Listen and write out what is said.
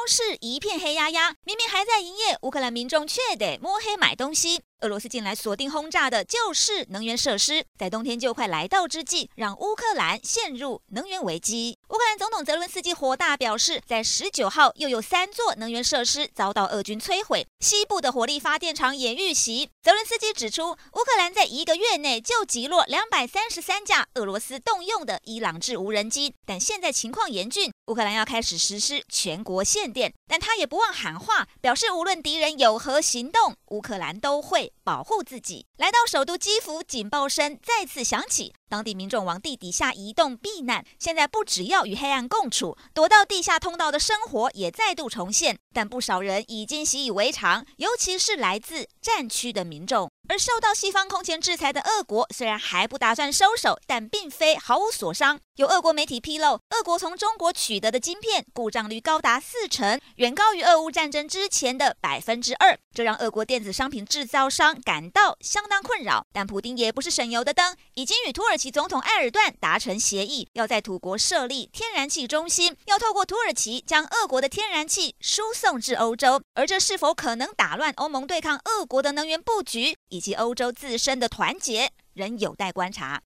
超市一片黑压压，明明还在营业，乌克兰民众却得摸黑买东西。俄罗斯近来锁定轰炸的就是能源设施，在冬天就快来到之际，让乌克兰陷入能源危机。乌克兰总统泽伦斯基火大表示，在十九号又有三座能源设施遭到俄军摧毁，西部的火力发电厂也遇袭。泽伦斯基指出，乌克兰在一个月内就击落两百三十三架俄罗斯动用的伊朗制无人机，但现在情况严峻，乌克兰要开始实施全国限电。但他也不忘喊话，表示无论敌人有何行动，乌克兰都会。保护自己，来到首都基辅，警报声再次响起。当地民众往地底下移动避难，现在不只要与黑暗共处，躲到地下通道的生活也再度重现。但不少人已经习以为常，尤其是来自战区的民众。而受到西方空前制裁的俄国，虽然还不打算收手，但并非毫无所伤。有俄国媒体披露，俄国从中国取得的晶片故障率高达四成，远高于俄乌战争之前的百分之二，这让俄国电子商品制造商感到相当困扰。但普丁也不是省油的灯，已经与土耳其总统埃尔段达成协议，要在土国设立天然气中心，要透过土耳其将俄国的天然气输送至欧洲。而这是否可能打乱欧盟对抗俄国的能源布局？以及欧洲自身的团结仍有待观察。